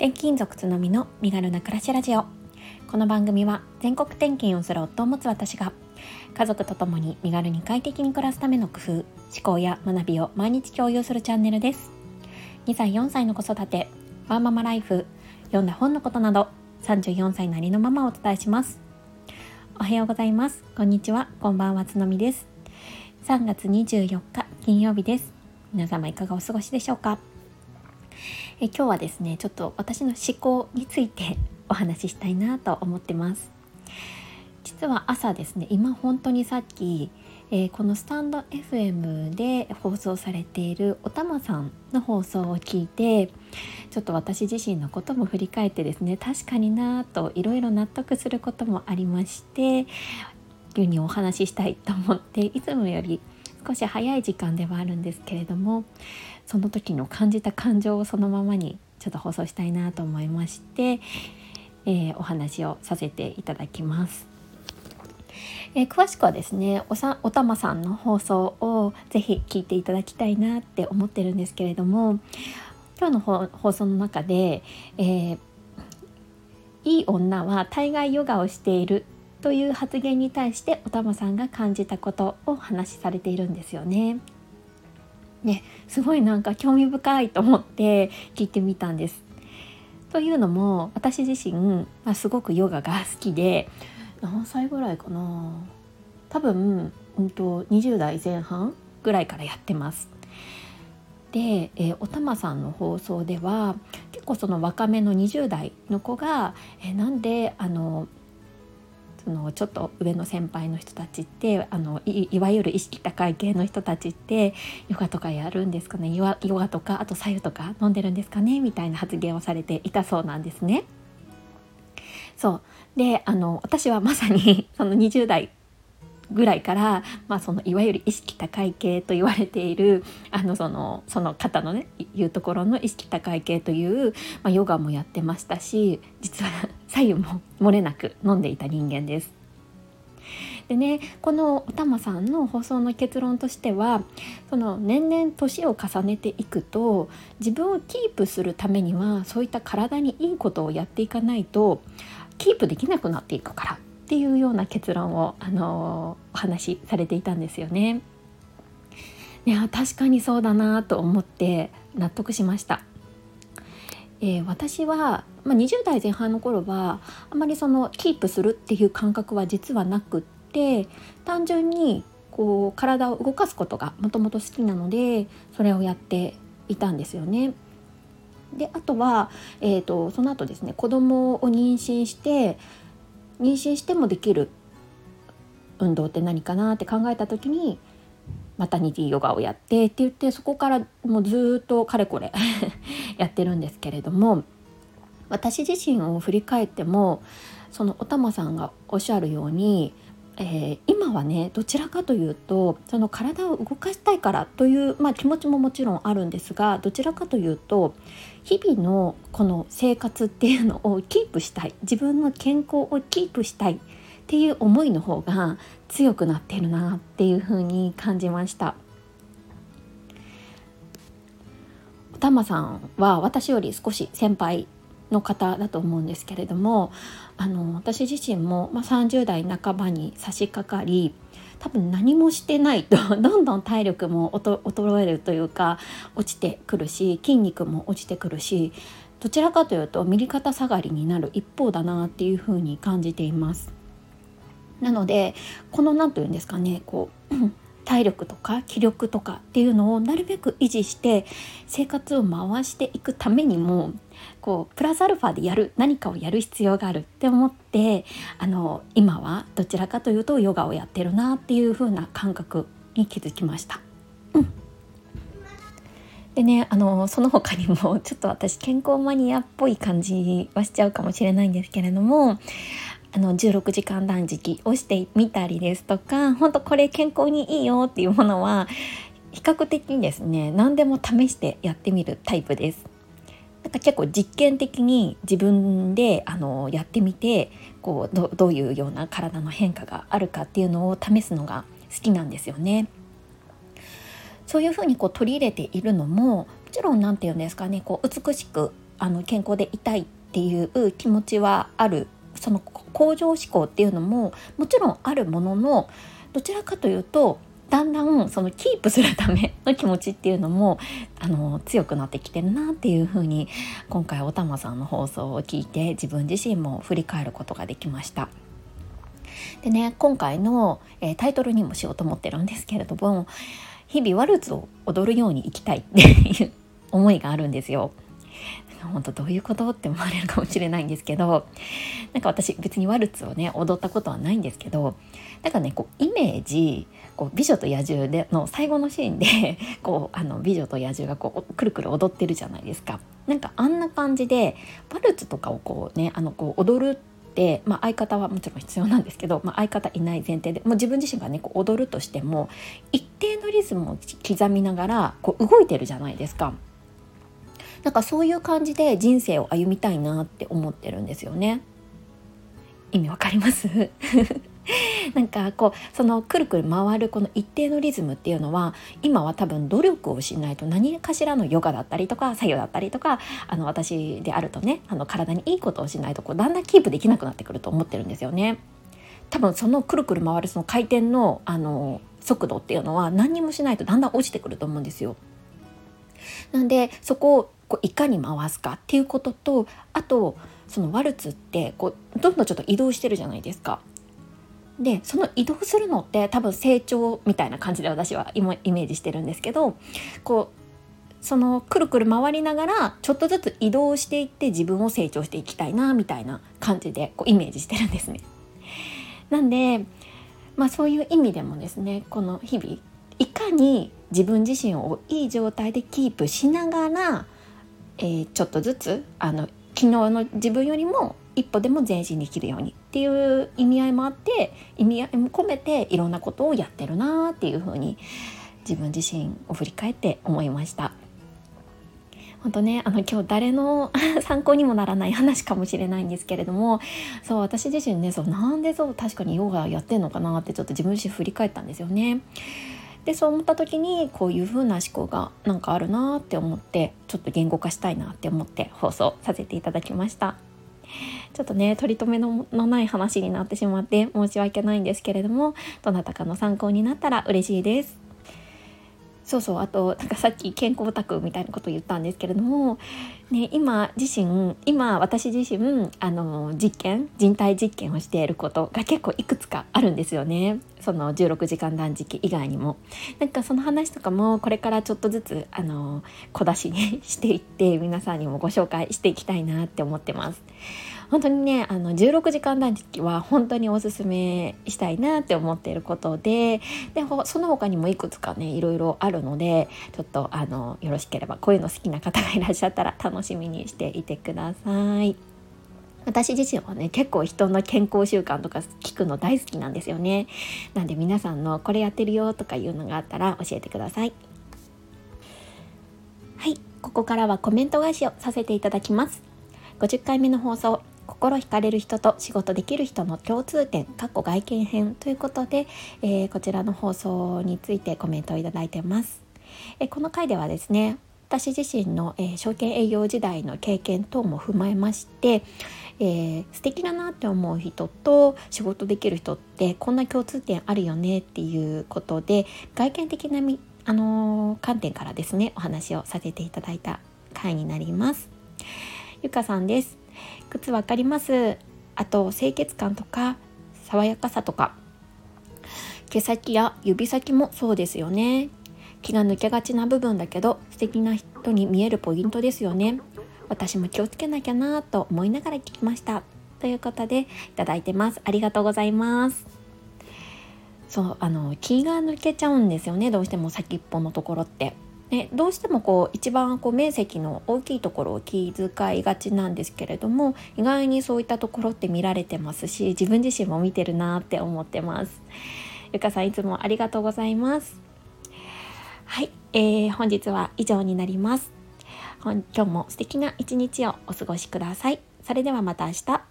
転勤族つのみの身軽な暮らしラジオ。この番組は全国転勤をする夫を持つ私が家族と共に身軽に快適に暮らすための工夫思考や学びを毎日共有するチャンネルです。2歳4歳の子育てワーママライフ読んだ本のことなど34歳なりのママをお伝えします。おはようございます。こんにちは。こんばんはつのみです。3月24日金曜日です。皆様いかがお過ごしでしょうか？え今日はですねちょっと私の思考について お話ししたいなと思ってます。実は朝ですね今本当にさっき、えー、このスタンド FM で放送されているおたまさんの放送を聞いてちょっと私自身のことも振り返ってですね確かになといろいろ納得することもありましていうにお話ししたいと思っていつもより少し早い時間ではあるんですけれどもその時の感じた感情をそのままにちょっと放送したいなと思いまして、えー、お話をさせていただきます。えー、詳しくはですねおさおたまさんの放送をぜひ聞いていただきたいなって思ってるんですけれども今日の放送の中で、えー、いい女は大概ヨガをしているという発言に対しておたまさんが感じたことを話しされているんですよね。ね、すごいなんか興味深いと思って聞いてみたんです。というのも私自身、まあ、すごくヨガが好きで何歳ぐらいかな多分、うんと、20代前半ぐらいからやってます。で、えー、おたまさんの放送では結構その若めの20代の子が、えー、なんであのそのちょっと上の先輩の人たちってあのいわゆる意識高い系の人たちってヨガとかやるんですかねヨガとかあと左右とか飲んでるんですかねみたいな発言をされていたそうなんですね。そうであの私はまさにその20代ぐらいから、まあ、そのいわゆる意識高い系と言われているあのそのその方のねいうところの意識高い系という、まあ、ヨガもやってましたし実は 左右も漏れなく飲んでいた人間です。でねこのおたまさんの放送の結論としてはその年々年を重ねていくと自分をキープするためにはそういった体にいいことをやっていかないとキープできなくなっていくからっていうような結論を、あのお話しされていたんですよね。いや確かにそうだなと思って納得しました。えー、私は、まあ、20代前半の頃はあまりそのキープするっていう感覚は実はなくって単純にこう体を動かすことがもともと好きなのでそれをやっていたんですよね。であとは、えーとその後ですね子供を妊娠して妊娠してもできる運動って何かなって考えた時にマタニティヨガをやってって言ってそこからもうずっとかれこれ やってるんですけれども私自身を振り返ってもそのおたまさんがおっしゃるように、えー、今はねどちらかというとその体を動かしたいからという、まあ、気持ちももちろんあるんですがどちらかというと日々のこの生活っていうのをキープしたい自分の健康をキープしたいっていう思いの方が強くなってるなっていう風に感じました。おたまさんは私より少し先輩の方だと思うんですけれどもあの私自身も、まあ、30代半ばに差し掛かり多分何もしてないと どんどん体力も衰えるというか落ちてくるし筋肉も落ちてくるしどちらかというと右肩下がりになる一方だなっていうふうに感じています。なのでこの何と言うんですかねこう 体力とか気力とかっていうのをなるべく維持して生活を回していくためにもこうプラスアルファでやる何かをやる必要があるって思ってあの今はどちらかというとヨガをやってるなっていう風な感覚に気づきました。うん、でねあのその他にも ちょっと私健康マニアっぽい感じはしちゃうかもしれないんですけれどもあの16時間断食をしてみたりですとか本当これ健康にいいよっていうものは比較的にですね何でも試してやってみるタイプです。なんか結構実験的に自分であのやってみてこうどういうような体の変化があるかっていうのを試すのが好きなんですよね。そういうふうにこう取り入れているのももちろん何て言うんですかねこう美しくあの健康でいたいっていう気持ちはあるその向上志向っていうのももちろんあるもののどちらかというとだんだんそのキープするための気持ちっていうのもあの強くなってきてるなっていうふうに今回おたまさんの放送を聞いて自分自身も振り返ることができました。でね今回の、えー、タイトルにもしようと思ってるんですけれども日々ワルツを踊るように生きたいっていう思いがあるんですよ。本当どういうことって思われるかもしれないんですけどなんか私別にワルツをね踊ったことはないんですけどだからねこうイメージこう美女と野獣での最後のシーンで こうあの美女と野獣がこうくるくる踊ってるじゃないですか。なんかあんな感じでワルツとかをこうねあのこう踊るで、まあ、相方はもちろん必要なんですけど、まあ、相方いない前提でもう自分自身がねこう踊るとしても一定のリズムを刻みながらこう動いてるじゃないですか。なんかそういう感じで人生を歩みたいなって思ってるんですよね。意味わかります？なんかこうそのくるくる回るこの一定のリズムっていうのは今は多分努力をしないと何かしらのヨガだったりとか作業だったりとかあの私であるとねあの体にいいことをしないとこうだんだんキープできなくなってくると思ってるんですよね。多分そのくるくる回るその回転のあの速度っていうのは何にもしないとだんだん落ちてくると思うんですよ。なんでそここういかに回すかっていうこととあとそのワルツってこうどんどんちょっと移動してるじゃないですか。でその移動するのって多分成長みたいな感じで私はイメージしてるんですけどこうそのくるくる回りながらちょっとずつ移動していって自分を成長していきたいなみたいな感じでこうイメージしてるんですね。なんでまあそういう意味でもですねこの日々いかに自分自身をいい状態でキープしながら、えー、ちょっとずつあの昨日の自分よりも一歩でも前進できるようにっていう意味合いもあって意味合いも込めていろんなことをやってるなっていうふうに自分自身を振り返って思いました。本当ねあの今日誰の 参考にもならない話かもしれないんですけれどもそう私自身ねそうなんでそう確かにヨガやってんのかなってちょっと自分自身振り返ったんですよね。でそう思った時にこういう風な思考がなんかあるなって思ってちょっと言語化したいなって思って放送させていただきました。ちょっとね取り留めのない話になってしまって申し訳ないんですけれどもどなたかの参考になったら嬉しいです。そうそうあとなんかさっき健康オタクみたいなこと言ったんですけれども、ね、今自身今私自身あの実験人体実験をしていることが結構いくつかあるんですよねその16時間断食以外にもなんかその話とかもこれからちょっとずつあの小出しにしていって皆さんにもご紹介していきたいなって思ってます。本当にねあの16時間断食は本当におすすめしたいなって思っていることででその他にもいくつかねいろいろあるのでちょっとあのよろしければこういうの好きな方がいらっしゃったら楽しみにしていてください。私自身はね結構人の健康習慣とか聞くの大好きなんですよね。なんで皆さんのこれやってるよとかいうのがあったら教えてください。はい。ここからはコメント返しをさせていただきます。50回目の放送心惹かれる人と仕事できる人の共通点かっこ外見編ということで、えー、こちらの放送についてコメントをいただいてます、え、この回ではですね私自身の、えー、証券営業時代の経験等も踏まえまして、えー、素敵だなって思う人と仕事できる人ってこんな共通点あるよねっていうことで外見的なみあのー、観点からですねお話をさせていただいた回になります。ゆかさんです。靴わかります。あと清潔感とか爽やかさとか毛先や指先もそうですよね。気が抜けがちな部分だけど素敵な人に見えるポイントですよね。私も気をつけなきゃなと思いながら聞きました。ということでいただいてます。ありがとうございます。そうあの気が抜けちゃうんですよね。どうしても先っぽのところって。ね、どうしてもこう一番こう面積の大きいところを気遣いがちなんですけれども意外にそういったところって見られてますし自分自身も見てるなって思ってます。ゆかさんいつもありがとうございます。はい、えー、本日は以上になります。今日も素敵な一日をお過ごしください。それではまた明日。